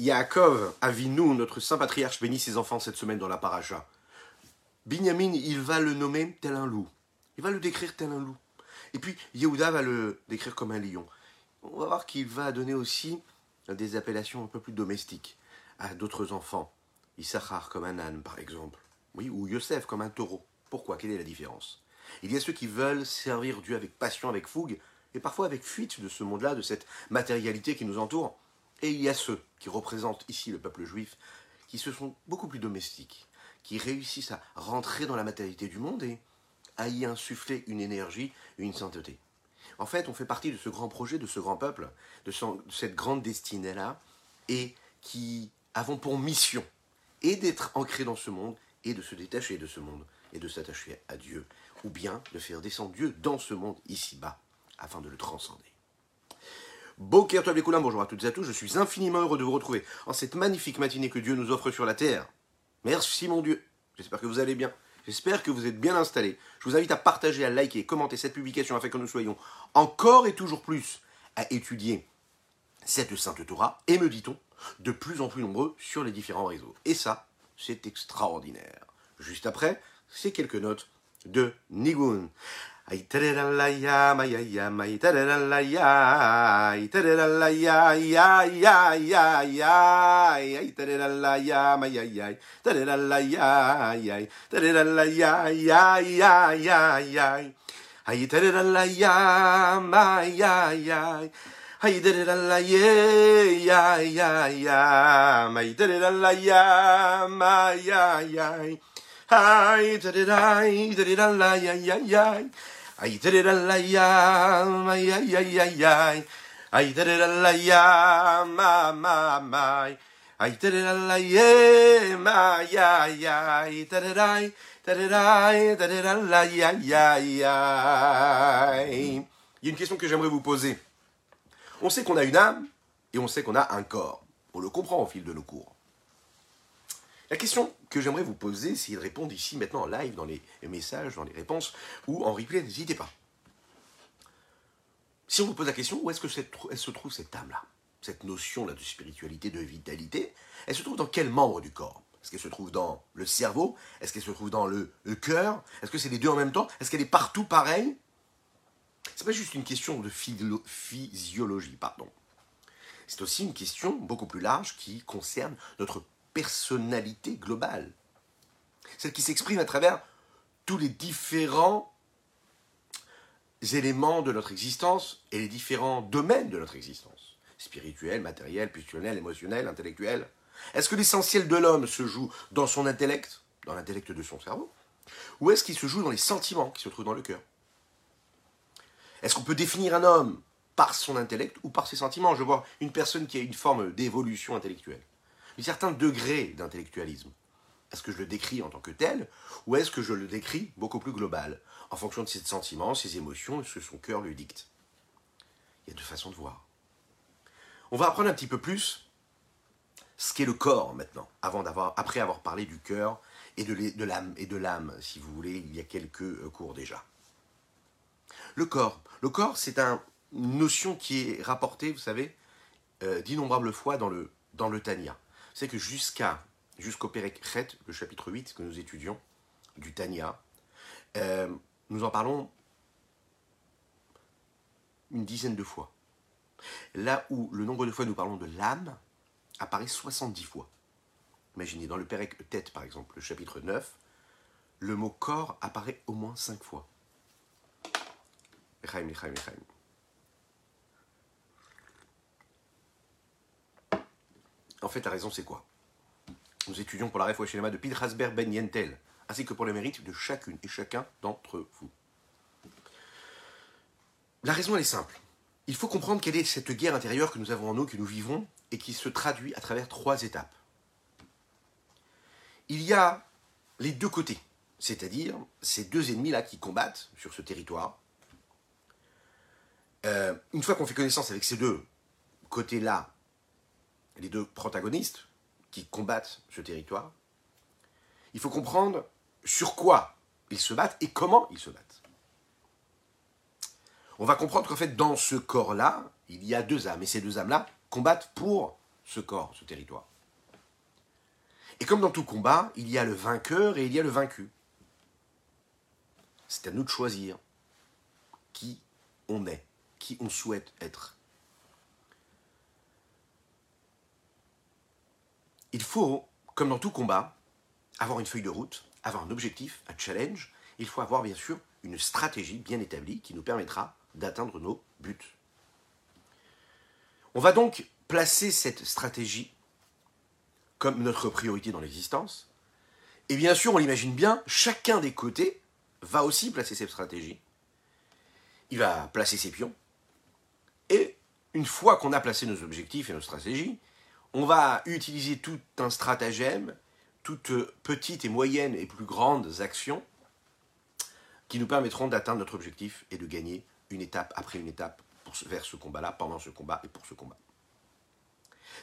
Yaakov, Avinu, notre saint patriarche, bénit ses enfants cette semaine dans la paracha. Binyamin, il va le nommer tel un loup. Il va le décrire tel un loup. Et puis, Yehuda va le décrire comme un lion. On va voir qu'il va donner aussi des appellations un peu plus domestiques à d'autres enfants. Issachar comme un âne, par exemple. Oui, ou Yosef comme un taureau. Pourquoi? Quelle est la différence? Il y a ceux qui veulent servir Dieu avec passion, avec fougue, et parfois avec fuite de ce monde-là, de cette matérialité qui nous entoure. Et il y a ceux qui représentent ici le peuple juif, qui se sont beaucoup plus domestiques, qui réussissent à rentrer dans la matérialité du monde et à y insuffler une énergie, une sainteté. En fait, on fait partie de ce grand projet, de ce grand peuple, de, cette grande destinée-là, et qui avons pour mission et d'être ancrés dans ce monde, et de se détacher de ce monde, et de s'attacher à Dieu, ou bien de faire descendre Dieu dans ce monde ici-bas, afin de le transcender. Boker bonjour à toutes et à tous, je suis infiniment heureux de vous retrouver en cette magnifique matinée que Dieu nous offre sur la terre. Merci mon Dieu, j'espère que vous allez bien, j'espère que vous êtes bien installés. Je vous invite à partager, à liker commenter cette publication afin que nous soyons encore et toujours plus à étudier cette sainte Torah, et me dit-on, de plus en plus nombreux sur les différents réseaux. Et ça, c'est extraordinaire. Juste après, c'est quelques notes de Nigun. Ay tereralaya, ay ay ay, tereralaya, ay tereralaya, ay ay ay ay ay, ay tereralaya, ay ay ay, tereralaya, ay ay, tereralaya, ay ay ay ay ay, ay tereralaya, ay ay ay. Ay tereralaya, ay ay ay, ay tereralaya, ay ay ay. Hi, da da da, da da da, yeah, yeah, yeah. Ya. Il y a une question que j'aimerais vous poser. On sait qu'on a une âme et on sait qu'on a un corps. On le comprend au fil de nos cours. La question que j'aimerais vous poser, c'est de répondre ici maintenant en live, dans les messages, dans les réponses, ou en replay, n'hésitez pas. Si on vous pose la question, où est-ce que elle se trouve cette âme-là? Cette notion-là de spiritualité, de vitalité, elle se trouve dans quel membre du corps? Est-ce qu'elle se trouve dans le cerveau? Est-ce qu'elle se trouve dans le, cœur? Est-ce que c'est les deux en même temps? Est-ce qu'elle est partout pareil C'est pas juste une question de physiologie, pardon. C'est aussi une question beaucoup plus large qui concerne notre personnalité globale. Celle qui s'exprime à travers tous les différents éléments de notre existence et les différents domaines de notre existence. Spirituel, matériel, pulsionnel, émotionnel, intellectuel. Est-ce que l'essentiel de l'homme se joue dans son intellect, dans l'intellect de son cerveau Ou est-ce qu'il se joue dans les sentiments qui se trouvent dans le cœur? Est-ce qu'on peut définir un homme par son intellect ou par ses sentiments? Je vois une personne qui a une forme d'évolution intellectuelle un certain degré d'intellectualisme. Est-ce que je le décris en tant que tel, ou est-ce que je le décris beaucoup plus global, en fonction de ses sentiments, ses émotions et ce que son cœur lui dicte? Il y a deux façons de voir. On va apprendre un petit peu plus ce qu'est le corps maintenant, après avoir parlé du cœur et de l'âme, et de l'âme, si vous voulez, il y a quelques euh, cours déjà. Le corps. Le corps, c'est une notion qui est rapportée, vous savez, euh, d'innombrables fois dans le, dans le Tanya c'est que jusqu'à jusqu'au Pérekret, le chapitre 8 que nous étudions, du Tanya, euh, nous en parlons une dizaine de fois. Là où le nombre de fois nous parlons de l'âme apparaît 70 fois. Imaginez, dans le Pérec Tête, par exemple, le chapitre 9, le mot corps apparaît au moins 5 fois. En fait, la raison, c'est quoi? Nous étudions pour la Ref de Pidrasber Ben Yentel, ainsi que pour le mérite de chacune et chacun d'entre vous. La raison, elle est simple. Il faut comprendre quelle est cette guerre intérieure que nous avons en nous, que nous vivons, et qui se traduit à travers trois étapes. Il y a les deux côtés, c'est-à-dire ces deux ennemis-là qui combattent sur ce territoire. Euh, une fois qu'on fait connaissance avec ces deux côtés-là les deux protagonistes qui combattent ce territoire, il faut comprendre sur quoi ils se battent et comment ils se battent. On va comprendre qu'en fait, dans ce corps-là, il y a deux âmes, et ces deux âmes-là combattent pour ce corps, ce territoire. Et comme dans tout combat, il y a le vainqueur et il y a le vaincu. C'est à nous de choisir qui on est, qui on souhaite être. Il faut, comme dans tout combat, avoir une feuille de route, avoir un objectif, un challenge. Il faut avoir bien sûr une stratégie bien établie qui nous permettra d'atteindre nos buts. On va donc placer cette stratégie comme notre priorité dans l'existence. Et bien sûr, on l'imagine bien, chacun des côtés va aussi placer cette stratégie. Il va placer ses pions. Et une fois qu'on a placé nos objectifs et nos stratégies, on va utiliser tout un stratagème, toutes petites et moyennes et plus grandes actions qui nous permettront d'atteindre notre objectif et de gagner une étape après une étape pour, vers ce combat-là, pendant ce combat et pour ce combat.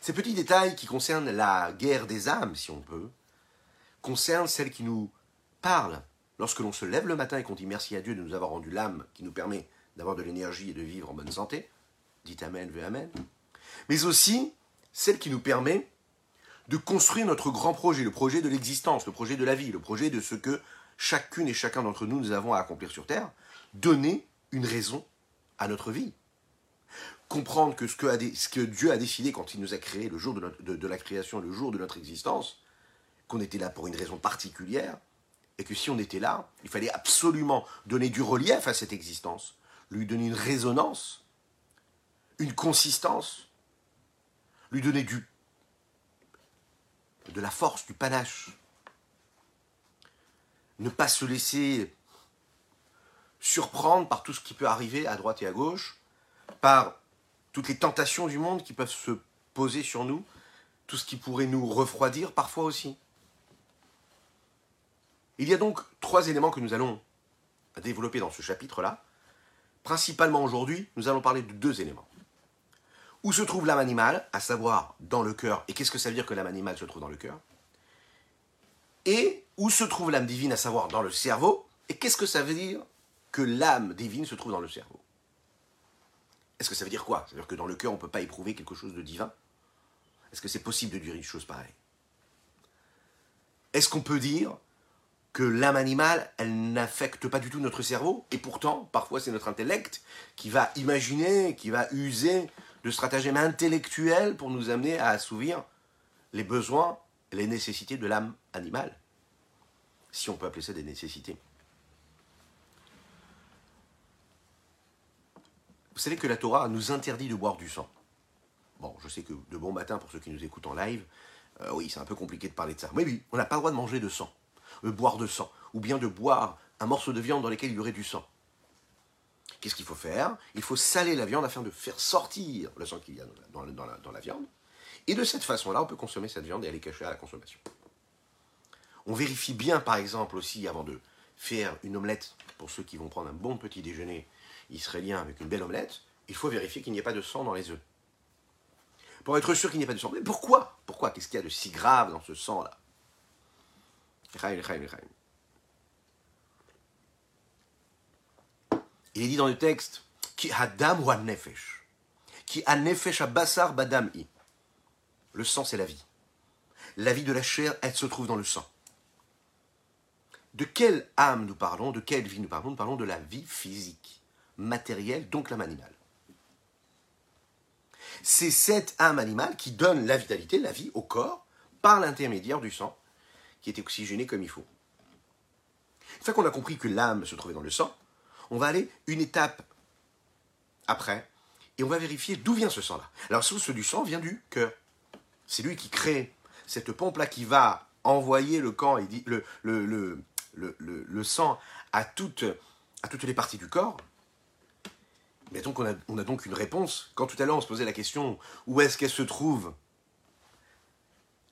Ces petits détails qui concernent la guerre des âmes, si on peut, concernent celles qui nous parlent lorsque l'on se lève le matin et qu'on dit merci à Dieu de nous avoir rendu l'âme qui nous permet d'avoir de l'énergie et de vivre en bonne santé. Dites Amen, veux Amen. Mais aussi celle qui nous permet de construire notre grand projet, le projet de l'existence, le projet de la vie, le projet de ce que chacune et chacun d'entre nous nous avons à accomplir sur Terre, donner une raison à notre vie. Comprendre que ce que, Dieu a décidé quand il nous a créés le jour de, la création, le jour de notre existence, qu'on était là pour une raison particulière, et que si on était là, il fallait absolument donner du relief à cette existence, lui donner une résonance, une consistance, lui donner du de la force, du panache. Ne pas se laisser surprendre par tout ce qui peut arriver à droite et à gauche, par toutes les tentations du monde qui peuvent se poser sur nous, tout ce qui pourrait nous refroidir parfois aussi. Il y a donc trois éléments que nous allons développer dans ce chapitre-là. Principalement aujourd'hui, nous allons parler de deux éléments. Où se trouve l'âme animale, à savoir dans le cœur, et qu'est-ce que ça veut dire que l'âme animale se trouve dans le cœur? Et où se trouve l'âme divine, à savoir dans le cerveau, et qu'est-ce que ça veut dire que l'âme divine se trouve dans le cerveau? Est-ce que ça veut dire quoi? Ça veut dire que dans le cœur, on ne peut pas éprouver quelque chose de divin? Est-ce que c'est possible de dire une chose pareille? Est-ce qu'on peut dire que l'âme animale, elle n'affecte pas du tout notre cerveau, et pourtant, parfois, c'est notre intellect qui va imaginer, qui va user de stratagèmes intellectuels pour nous amener à assouvir les besoins, les nécessités de l'âme animale, si on peut appeler ça des nécessités. Vous savez que la Torah nous interdit de boire du sang. Bon, je sais que de bon matin pour ceux qui nous écoutent en live, euh, oui, c'est un peu compliqué de parler de ça. Mais oui, on n'a pas le droit de manger de sang, de boire de sang, ou bien de boire un morceau de viande dans lequel il y aurait du sang. Qu'est-ce qu'il faut faire? Il faut saler la viande afin de faire sortir le sang qu'il y a dans la, viande. Et de cette façon-là, on peut consommer cette viande et aller cacher à la consommation. On vérifie bien, par exemple, aussi, avant de faire une omelette, pour ceux qui vont prendre un bon petit déjeuner israélien avec une belle omelette, il faut vérifier qu'il n'y ait pas de sang dans les œufs. Pour être sûr qu'il n'y ait pas de sang. Mais pourquoi? Pourquoi? Qu'est-ce qu'il y a de si grave dans ce sang-là? Il est dit dans le texte Ki hadam wa nefesh. Badam i. Le sang, c'est la vie. La vie de la chair, elle se trouve dans le sang. De quelle âme nous parlons De quelle vie nous parlons? Nous parlons de la vie physique matérielle, donc l'âme animale. C'est cette âme animale qui donne la vitalité, la vie au corps, par l'intermédiaire du sang, qui est oxygéné comme il faut. Une fois qu'on a compris que l'âme se trouvait dans le sang, on va aller une étape après, et on va vérifier d'où vient ce sang-là. Alors, la source du sang vient du cœur. C'est lui qui crée cette pompe-là qui va envoyer le, sang à toutes, les parties du corps, mais donc on a, donc une réponse. Quand tout à l'heure on se posait la question où est-ce qu'elle se trouve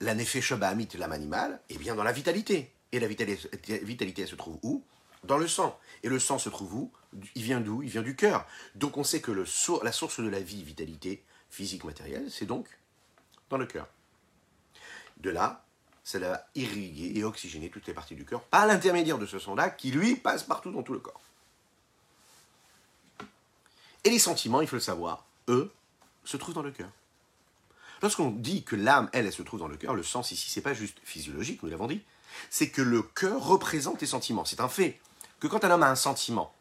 la nefesh bahamit, l'âme animale? Eh bien dans la vitalité. Et la vitalité, vitalité elle se trouve où? Dans le sang. Et le sang se trouve où? Il vient d'où? Il vient du cœur. Donc on sait que la source de la vie, vitalité physique, matérielle, c'est donc dans le cœur. De là, ça va irriguer et oxygéner toutes les parties du cœur par l'intermédiaire de ce sang-là qui, lui, passe partout dans tout le corps. Et les sentiments, il faut le savoir, eux, se trouvent dans le cœur. Lorsqu'on dit que l'âme, elle, elle se trouve dans le cœur, le sens ici, c'est pas juste physiologique, nous l'avons dit, c'est que le cœur représente les sentiments. C'est un fait que quand un homme a un sentiment,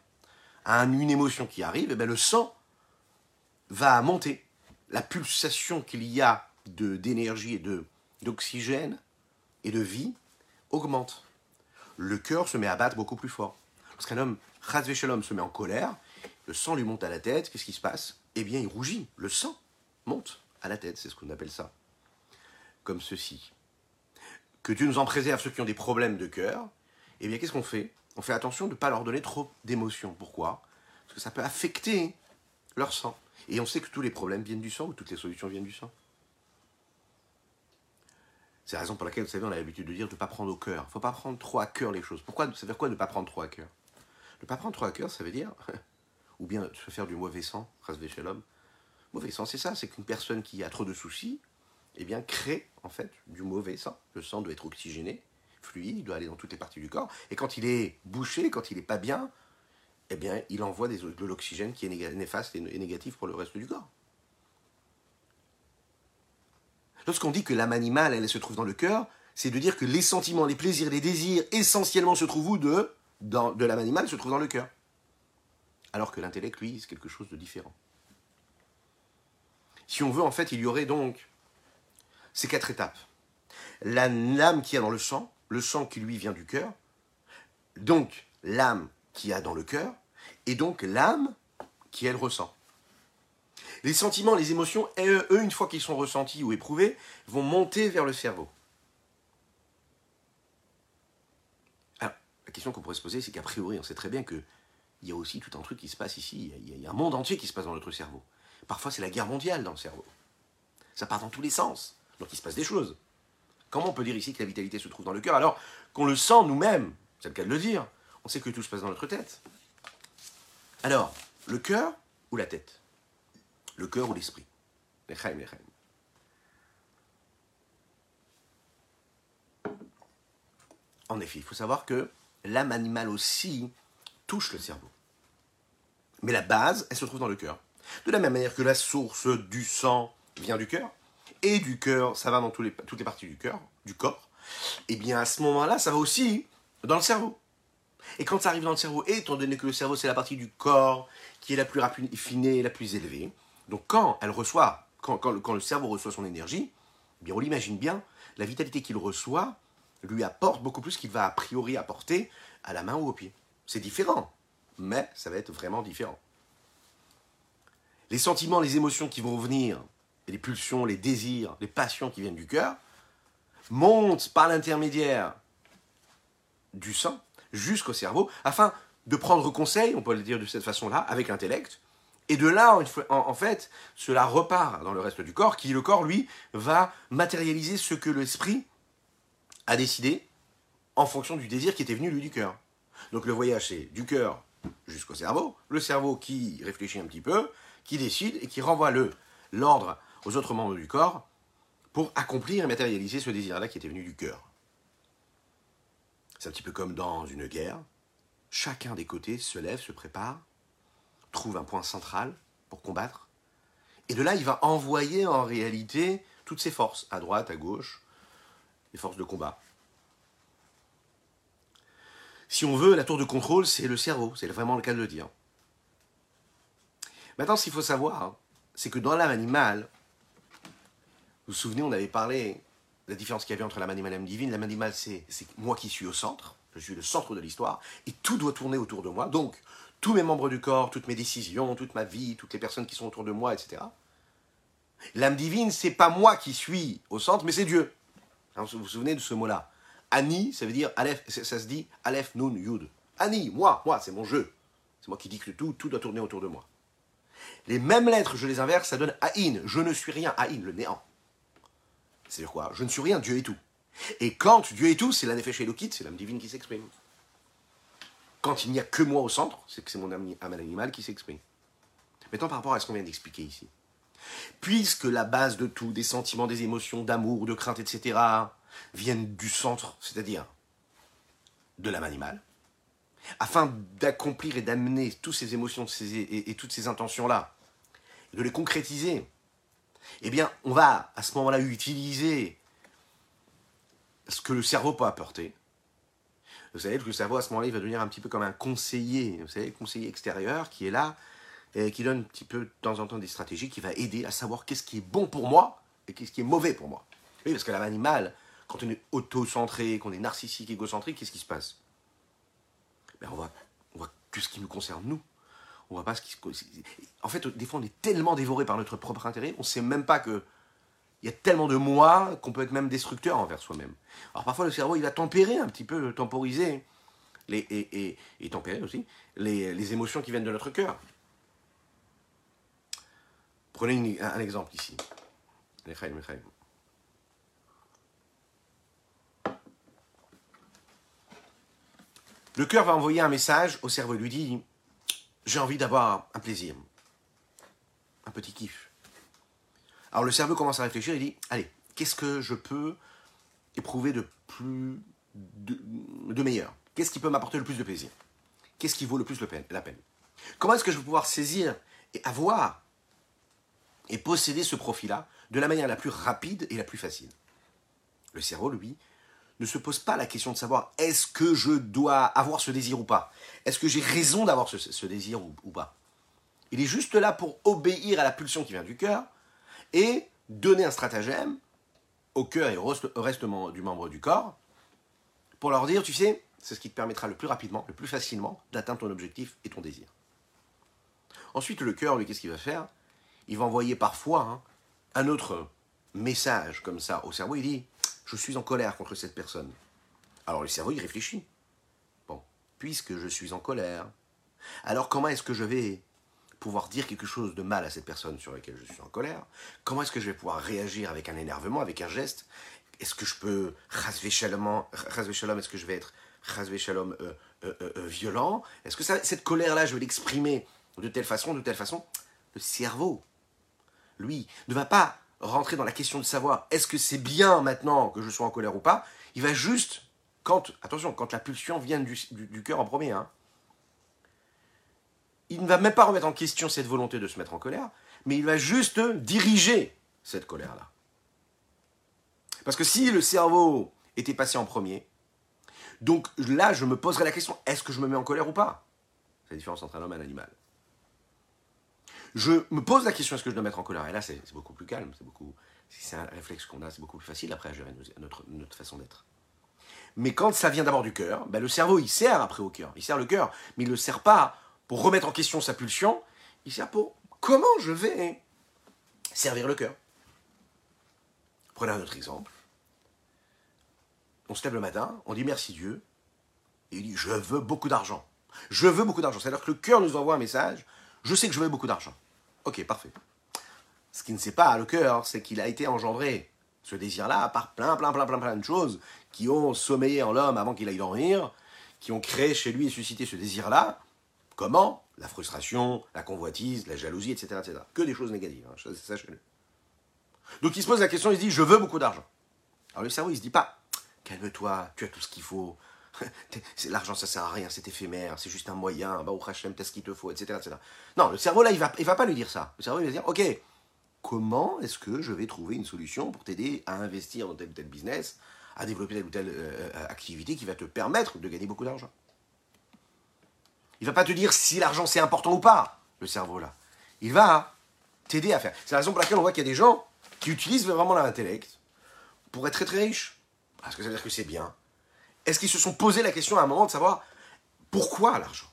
a une émotion qui arrive, eh bien le sang va monter. La pulsation qu'il y a d'énergie et d'oxygène et de vie augmente. Le cœur se met à battre beaucoup plus fort. Lorsqu'un homme, Shalom, se met en colère, le sang lui monte à la tête, qu'est-ce qui se passe? Eh bien, il rougit. Le sang monte à la tête, c'est ce qu'on appelle ça. Comme ceci. Que Dieu nous en préserve ceux qui ont des problèmes de cœur. Eh bien, qu'est-ce qu'on fait? On fait attention de ne pas leur donner trop d'émotions. Pourquoi? Parce que ça peut affecter leur sang. Et on sait que tous les problèmes viennent du sang, ou toutes les solutions viennent du sang. C'est la raison pour laquelle, vous savez, on a l'habitude de dire de ne pas prendre au cœur. Il ne faut pas prendre trop à cœur les choses. Pourquoi? Ça veut dire quoi ne pas prendre trop à cœur? Ne pas prendre trop à cœur, ça veut dire, ou bien se faire du mauvais sang, chez l'homme. Mauvais sang, c'est ça, c'est qu'une personne qui a trop de soucis, eh bien, crée en fait du mauvais sang. Le sang doit être oxygéné, fluide, il doit aller dans toutes les parties du corps. Et quand il est bouché, quand il n'est pas bien, eh bien, il envoie des, de l'oxygène qui est néfaste et négatif pour le reste du corps. Lorsqu'on dit que l'âme animale, elle, se trouve dans le cœur, c'est de dire que les sentiments, les plaisirs, les désirs, essentiellement se trouvent où de, de l'âme animale, se trouvent dans le cœur. Alors que l'intellect, lui, c'est quelque chose de différent. Si on veut, en fait, il y aurait donc ces quatre étapes. L'âme qui a dans le sang, le sang qui lui vient du cœur, donc l'âme qui a dans le cœur, et donc l'âme qui elle ressent. Les sentiments, les émotions, eux, une fois qu'ils sont ressentis ou éprouvés, vont monter vers le cerveau. Alors, la question qu'on pourrait se poser, c'est qu'a priori, on sait très bien qu'il y a aussi tout un truc qui se passe ici. Il y a un monde entier qui se passe dans notre cerveau. Parfois, c'est la guerre mondiale dans le cerveau. Ça part dans tous les sens. Donc, il se passe des choses. Comment on peut dire ici que la vitalité se trouve dans le cœur alors qu'on le sent nous-mêmes C'est le cas de le dire. On sait que tout se passe dans notre tête. Alors, le cœur ou la tête? Le cœur ou l'esprit? En effet, il faut savoir que l'âme animale aussi touche le cerveau. Mais la base, elle se trouve dans le cœur. De la même manière que la source du sang vient du cœur, et du cœur, ça va dans toutes les parties du cœur, du corps, et eh bien à ce moment-là, ça va aussi dans le cerveau. Et quand ça arrive dans le cerveau, étant donné que le cerveau c'est la partie du corps qui est la plus raffinée, la plus élevée, donc quand elle reçoit, quand, le cerveau reçoit son énergie, eh bien on l'imagine bien, la vitalité qu'il reçoit lui apporte beaucoup plus qu'il va a priori apporter à la main ou au pied. C'est différent, mais ça va être vraiment différent. Les sentiments, les émotions qui vont venir, les pulsions, les désirs, les passions qui viennent du cœur, montent par l'intermédiaire du sang jusqu'au cerveau, afin de prendre conseil, on peut le dire de cette façon-là, avec l'intellect, et de là, en fait, cela repart dans le reste du corps, qui, le corps, lui, va matérialiser ce que l'esprit a décidé en fonction du désir qui était venu, lui, du cœur. Donc le voyage, c'est du cœur jusqu'au cerveau, le cerveau qui réfléchit un petit peu, qui décide et qui renvoie le l'ordre aux autres membres du corps pour accomplir et matérialiser ce désir-là qui était venu du cœur. C'est un petit peu comme dans une guerre. Chacun des côtés se lève, se prépare, trouve un point central pour combattre. Et de là, il va envoyer en réalité toutes ses forces, à droite, à gauche, les forces de combat. Si on veut, la tour de contrôle, c'est le cerveau, c'est vraiment le cas de le dire. Maintenant, ce qu'il faut savoir, hein, c'est que dans l'âme animale, vous vous souvenez, on avait parlé de la différence qu'il y avait entre l'âme animale et l'âme divine. L'âme animale, c'est moi qui suis au centre, je suis le centre de l'histoire, et tout doit tourner autour de moi. Donc, tous mes membres du corps, toutes mes décisions, toute ma vie, toutes les personnes qui sont autour de moi, etc. L'âme divine, c'est pas moi qui suis au centre, mais c'est Dieu. vous vous souvenez de ce mot-là? Ani, ça veut dire Aleph, ça se dit Aleph Nun Yud. Ani, moi, moi, c'est mon jeu. C'est moi qui dicte tout, tout doit tourner autour de moi. Les mêmes lettres, je les inverse, ça donne Aïn. Je ne suis rien, Aïn, le néant. C'est-à-dire quoi? Je ne suis rien, Dieu est tout. Et quand Dieu est tout, c'est la Nefesh Elokit, c'est l'âme divine qui s'exprime. Quand il n'y a que moi au centre, c'est que c'est mon âme animal qui s'exprime. Maintenant, par rapport à ce qu'on vient d'expliquer ici. Puisque la base de tout, des sentiments, des émotions, d'amour, de crainte, etc., viennent du centre, c'est-à-dire de l'âme animale, afin d'accomplir et d'amener toutes ces émotions et, toutes ces intentions-là, de les concrétiser, eh bien, on va à ce moment-là utiliser ce que le cerveau peut apporter. Vous savez, le cerveau, à ce moment-là, il va devenir un petit peu comme un conseiller, vous savez, conseiller extérieur qui est là et qui donne un petit peu de temps en temps des stratégies qui va aider à savoir qu'est-ce qui est bon pour moi et qu'est-ce qui est mauvais pour moi. Oui, parce que l'animal, quand on est auto-centré, qu'on est narcissique, égocentrique, qu'est-ce qui se passe? Ben, on, voit, on voit que ce qui nous concerne nous. On voit pas ce qui En fait, des fois, on est tellement dévoré par notre propre intérêt, on ne sait même pas que il y a tellement de moi qu'on peut être même destructeur envers soi-même. Alors parfois, le cerveau, il va tempérer un petit peu, temporiser, et, et, tempérer aussi, les, émotions qui viennent de notre cœur. Prenez un, exemple ici. Le cœur va envoyer un message au cerveau, lui dit J'ai envie d'avoir un plaisir, un petit kiff. Alors le cerveau commence à réfléchir, il dit Allez, qu'est-ce que je peux éprouver de plus. de, meilleur? Qu'est-ce qui peut m'apporter le plus de plaisir? Qu'est-ce qui vaut le plus la peine? Comment est-ce que je vais pouvoir saisir et avoir et posséder ce profit-là de la manière la plus rapide et la plus facile? Le cerveau, lui, ne se pose pas la question de savoir est-ce que je dois avoir ce désir ou pas Est-ce que j'ai raison d'avoir ce, désir ou, pas? Il est juste là pour obéir à la pulsion qui vient du cœur et donner un stratagème au cœur et au reste du membre du corps pour leur dire, tu sais, c'est ce qui te permettra le plus rapidement, le plus facilement d'atteindre ton objectif et ton désir. Ensuite, le cœur, lui, qu'est-ce qu'il va faire? Il va envoyer parfois hein, un autre message comme ça au cerveau. Il dit, je suis en colère contre cette personne. Alors le cerveau, il réfléchit. Bon, puisque je suis en colère, alors comment est-ce que je vais pouvoir dire quelque chose de mal à cette personne sur laquelle je suis en colère? Comment est-ce que je vais pouvoir réagir avec un énervement, avec un geste? Est-ce que je peux, shalom, est-ce que je vais être shalom, euh, euh, euh, violent? Est-ce que cette colère-là, je vais l'exprimer de telle façon, de telle façon? Le cerveau, lui, ne va pas rentrer dans la question de savoir est-ce que c'est bien maintenant que je sois en colère ou pas, il va juste, quand, attention, quand la pulsion vient du, cœur en premier, hein, il ne va même pas remettre en question cette volonté de se mettre en colère, mais il va juste diriger cette colère-là. Parce que si le cerveau était passé en premier, donc là, je me poserais la question, est-ce que je me mets en colère ou pas? C'est la différence entre un homme et un animal je me pose la question est-ce que je dois mettre en colère? Et là, c'est beaucoup plus calme, c'est beaucoup. C'est un réflexe qu'on a, c'est beaucoup plus facile après à gérer notre, notre façon d'être. Mais quand ça vient d'abord du cœur, ben le cerveau il sert après au cœur, il sert le cœur, mais il ne le sert pas pour remettre en question sa pulsion, il sert pour comment je vais servir le cœur. Prenez un autre exemple. On se lève le matin, on dit merci Dieu, et il dit je veux beaucoup d'argent. Je veux beaucoup d'argent. C'est-à-dire que le cœur nous envoie un message, je sais que je veux beaucoup d'argent. Ok, parfait. Ce qui ne sait pas le cœur, c'est qu'il a été engendré, ce désir-là, par plein, plein, plein, plein, plein de choses qui ont sommeillé en l'homme avant qu'il aille dormir, qui ont créé chez lui et suscité ce désir-là. Comment? La frustration, la convoitise, la jalousie, etc. etc. Que des choses négatives, hein. Donc il se pose la question, il se dit, je veux beaucoup d'argent. Alors le cerveau, il se dit pas, calme-toi, tu as tout ce qu'il faut, L'argent, ça sert à rien, c'est éphémère, c'est juste un moyen, bah, Hachem, t'as ce qu'il te faut, etc., etc. Non, le cerveau, là, il va, il va pas lui dire ça. Le cerveau, il va dire, ok, comment est-ce que je vais trouver une solution pour t'aider à investir dans tel ou tel business, à développer telle ou telle euh, euh, activité qui va te permettre de gagner beaucoup d'argent? Il va pas te dire si l'argent c'est important ou pas, le cerveau, là. Il va t'aider à faire. C'est la raison pour laquelle on voit qu'il y a des gens qui utilisent vraiment l'intellect pour être très très riches. Parce que ça veut dire que c'est bien, est-ce qu'ils se sont posé la question à un moment de savoir pourquoi l'argent?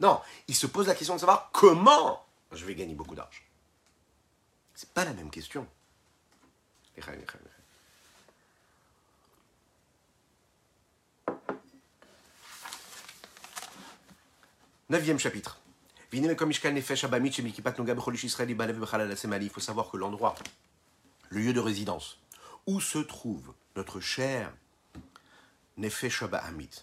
Non, ils se posent la question de savoir comment je vais gagner beaucoup d'argent. C'est pas la même question. Neuvième chapitre. Il faut savoir que l'endroit, le lieu de résidence, où se trouve notre cher Nefesh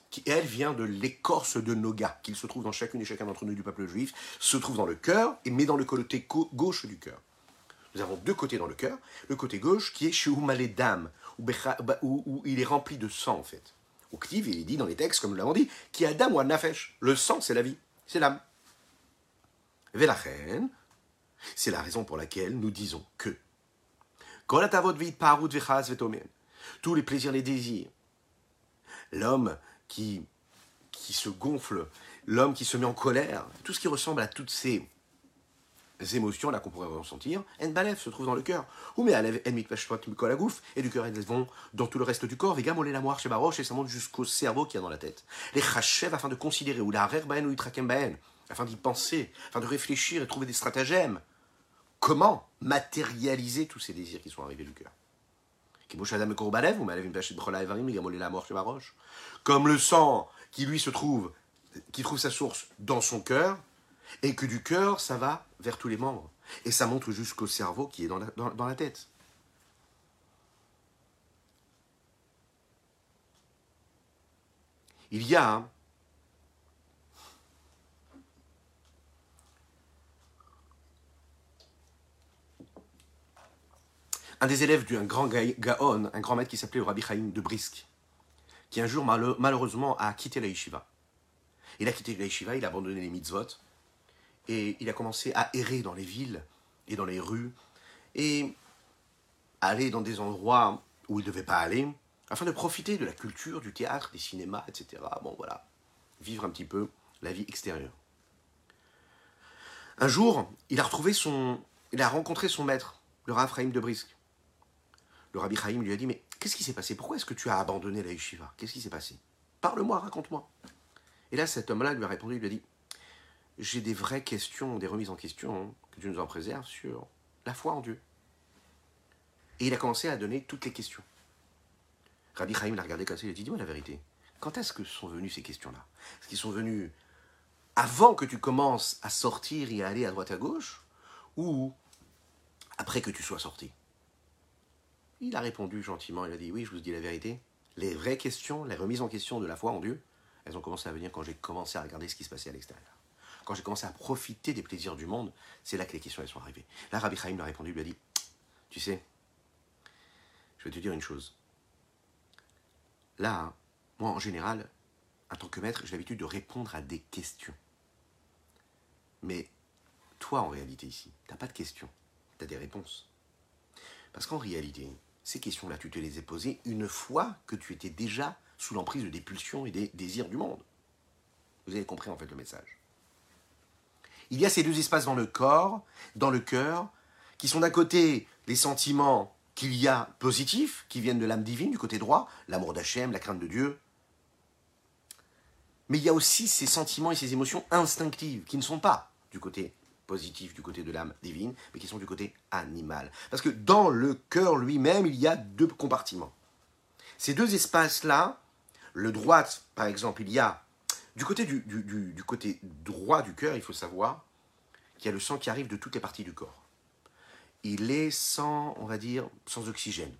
qui elle vient de l'écorce de Noga, qu'il se trouve dans chacune et chacun d'entre nous du peuple juif, se trouve dans le cœur et met dans le côté gauche du cœur. Nous avons deux côtés dans le cœur. Le côté gauche qui est Sheumaledam, où, où il est rempli de sang en fait. Au Ktiv, il est dit dans les textes, comme nous l'avons dit, qui Adam ou Nafesh. Le sang, c'est la vie, c'est l'âme. Velachen, c'est la raison pour laquelle nous disons que Tous les plaisirs, les désirs. L'homme qui, qui se gonfle, l'homme qui se met en colère, tout ce qui ressemble à toutes ces émotions là qu'on pourrait ressentir, en balef se trouve dans le cœur. Ou mais en et du cœur elles vont dans tout le reste du corps, et gamolé la moire chez Baroche, et ça monte jusqu'au cerveau qui a dans la tête. Les chachev afin de considérer, ou la rerbaen ou itrakem afin d'y penser, afin de réfléchir et trouver des stratagèmes. Comment matérialiser tous ces désirs qui sont arrivés du cœur? Comme le sang qui lui se trouve, qui trouve sa source dans son cœur, et que du cœur, ça va vers tous les membres. Et ça monte jusqu'au cerveau qui est dans la, dans, la tête. Il y a un des élèves d'un grand Gaon, un grand maître qui s'appelait Rabbi Chaim de Brisk, qui un jour malheureusement a quitté la yeshiva. Il a quitté la yeshiva, il a abandonné les mitzvot, et il a commencé à errer dans les villes et dans les rues, et aller dans des endroits où il ne devait pas aller, afin de profiter de la culture, du théâtre, des cinémas, etc. Bon voilà, vivre un petit peu la vie extérieure. Un jour, il a retrouvé son, il a rencontré son maître, le Rav Chaim de Brisk. Le Rabbi Chaim lui a dit Mais qu'est-ce qui s'est passé? Pourquoi est-ce que tu as abandonné la yeshiva? Qu'est-ce qui s'est passé? Parle-moi, raconte-moi. Et là, cet homme-là lui a répondu Il lui a dit j'ai des vraies questions, des remises en question, hein, que Dieu nous en préserve, sur la foi en Dieu. Et il a commencé à donner toutes les questions. Rabbi Chaim l'a regardé comme ça, il a dit, dis-moi la vérité. Quand est-ce que sont venues ces questions-là? Est-ce qu'ils sont venus avant que tu commences à sortir et à aller à droite à gauche? Ou après que tu sois sorti? Il a répondu gentiment, il a dit, oui, je vous dis la vérité. Les vraies questions, les remises en question de la foi en Dieu, elles ont commencé à venir quand j'ai commencé à regarder ce qui se passait à l'extérieur quand j'ai commencé à profiter des plaisirs du monde, c'est là que les questions elles sont arrivées. Là, Rabbi Chaim lui a répondu, lui a dit, tu sais, je vais te dire une chose. Là, moi en général, en tant que maître, j'ai l'habitude de répondre à des questions. Mais toi, en réalité, ici, tu n'as pas de questions, tu as des réponses. Parce qu'en réalité, ces questions-là, tu te les as posées une fois que tu étais déjà sous l'emprise des pulsions et des désirs du monde. Vous avez compris en fait le message. Il y a ces deux espaces dans le corps, dans le cœur, qui sont d'un côté les sentiments qu'il y a positifs, qui viennent de l'âme divine, du côté droit, l'amour d'Hachem, la crainte de Dieu. Mais il y a aussi ces sentiments et ces émotions instinctives, qui ne sont pas du côté positif, du côté de l'âme divine, mais qui sont du côté animal. Parce que dans le cœur lui-même, il y a deux compartiments. Ces deux espaces-là, le droit, par exemple, il y a du côté, du, côté droit du cœur, il faut savoir qu'il y a le sang qui arrive de toutes les parties du corps. Il est sans, on va dire, sans oxygène.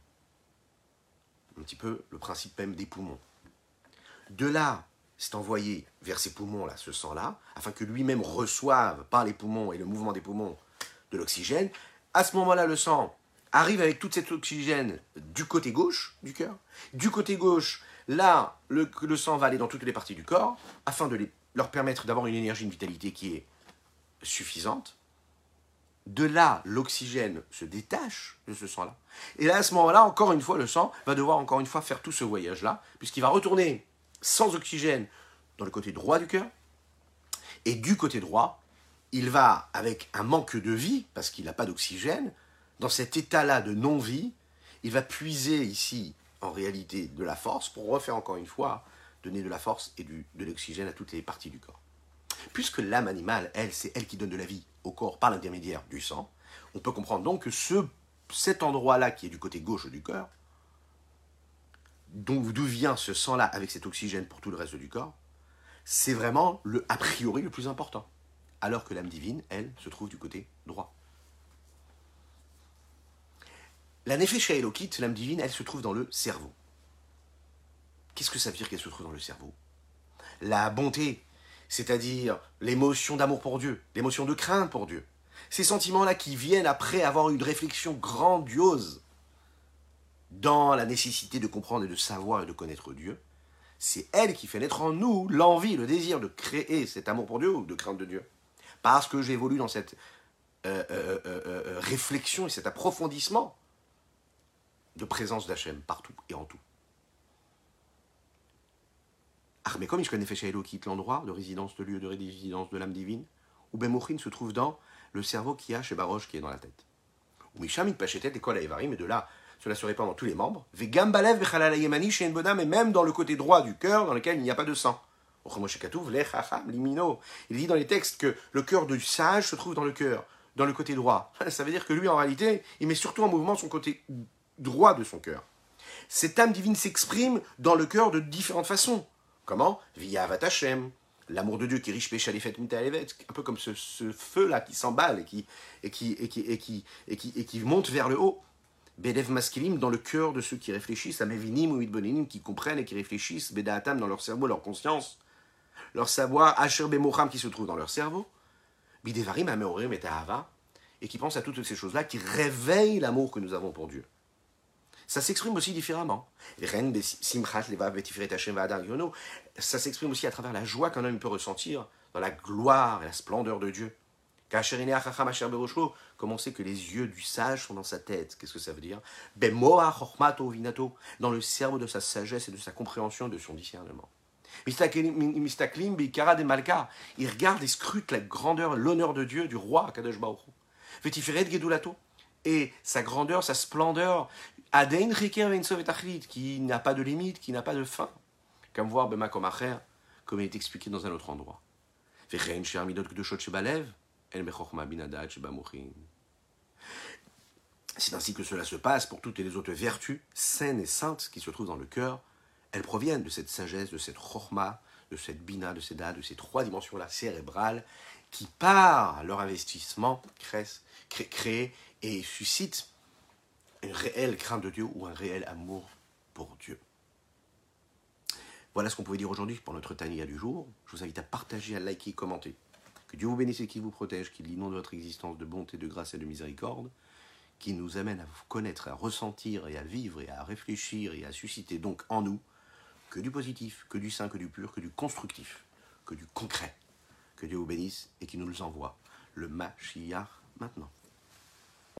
Un petit peu le principe même des poumons. De là, c'est envoyé vers ces poumons-là, ce sang-là, afin que lui-même reçoive par les poumons et le mouvement des poumons de l'oxygène. À ce moment-là, le sang arrive avec tout cet oxygène du côté gauche du cœur. Du côté gauche, Là, le, le, sang va aller dans toutes les parties du corps afin de leur permettre d'avoir une énergie, une vitalité qui est suffisante. De là, l'oxygène se détache de ce sang-là. Et là, à ce moment-là, encore une fois, le sang va devoir encore une fois faire tout ce voyage-là, puisqu'il va retourner sans oxygène dans le côté droit du cœur. Et du côté droit, il va, avec un manque de vie, parce qu'il n'a pas d'oxygène, dans cet état-là de non-vie, il va puiser ici en réalité de la force pour refaire encore une fois donner de la force et du, de l'oxygène à toutes les parties du corps. Puisque l'âme animale, elle, c'est elle qui donne de la vie au corps par l'intermédiaire du sang, on peut comprendre donc que ce, cet endroit-là qui est du côté gauche du cœur, d'où vient ce sang-là avec cet oxygène pour tout le reste du corps, c'est vraiment le a priori le plus important. Alors que l'âme divine, elle, se trouve du côté droit. La Nefesh Elokit, l'âme divine, elle se trouve dans le cerveau. Qu'est-ce que ça veut dire qu'elle se trouve dans le cerveau? La bonté, c'est-à-dire l'émotion d'amour pour Dieu, l'émotion de crainte pour Dieu. Ces sentiments-là qui viennent après avoir eu une réflexion grandiose dans la nécessité de comprendre et de savoir et de connaître Dieu, c'est elle qui fait naître en nous l'envie, le désir de créer cet amour pour Dieu ou de crainte de Dieu. Parce que j'évolue dans cette euh, euh, euh, réflexion et cet approfondissement de présence d'Hachem partout et en tout. Ah, mais comme connaît Feshaelo quitte l'endroit de résidence, de lieu de résidence de l'âme divine, où Bemochin se trouve dans le cerveau qui a chez Baroche qui est dans la tête. Où Mishamit Pachetet et Kol mais de là, cela se répand dans tous les membres. Vegambalev Yemani chez et même dans le côté droit du cœur dans lequel il n'y a pas de sang. Il dit dans les textes que le cœur du sage se trouve dans le cœur, dans le côté droit. Ça veut dire que lui, en réalité, il met surtout en mouvement son côté droit de son cœur. Cette âme divine s'exprime dans le cœur de différentes façons. Comment? Via Avatachem, l'amour de Dieu qui riche péché un peu comme ce, feu-là qui s'emballe et, qui, et, qui, et, qui, et qui monte vers le haut. Bedev Maskilim, dans le cœur de ceux qui réfléchissent, Amevinim ou Idboninim, qui comprennent et qui réfléchissent, Bedaatam, dans leur cerveau, leur conscience, leur savoir, Asher Bemocham, qui se trouve dans leur cerveau, Bidevarim, Ameorim et Tahava, et qui pensent à toutes ces choses-là, qui réveillent l'amour que nous avons pour Dieu. Ça s'exprime aussi différemment. Ça s'exprime aussi à travers la joie qu'un homme peut ressentir dans la gloire et la splendeur de Dieu. Comme on sait que les yeux du sage sont dans sa tête. Qu'est-ce que ça veut dire? Dans le cerveau de sa sagesse et de sa compréhension de son discernement. Il regarde et scrute la grandeur, l'honneur de Dieu, du roi Kadosh Et sa grandeur, sa splendeur, qui n'a pas de limite, qui n'a pas de fin. Comme voir comme il est expliqué dans un autre endroit. C'est ainsi que cela se passe pour toutes les autres vertus saines et saintes qui se trouvent dans le cœur. Elles proviennent de cette sagesse, de cette chorma, de cette bina, de cette de ces trois dimensions-là cérébrales qui, par leur investissement, créent, et suscitent une réelle crainte de Dieu ou un réel amour pour Dieu. Voilà ce qu'on pouvait dire aujourd'hui pour notre Tania du jour. Je vous invite à partager, à liker, commenter. Que Dieu vous bénisse et qu'il vous protège, qu'il inonde votre existence de bonté, de grâce et de miséricorde, qui nous amène à vous connaître, à ressentir et à vivre et à réfléchir et à susciter donc en nous que du positif, que du sain, que du pur, que du constructif, que du concret. Que Dieu vous bénisse et qu'il nous le envoie. Le Mashiach maintenant.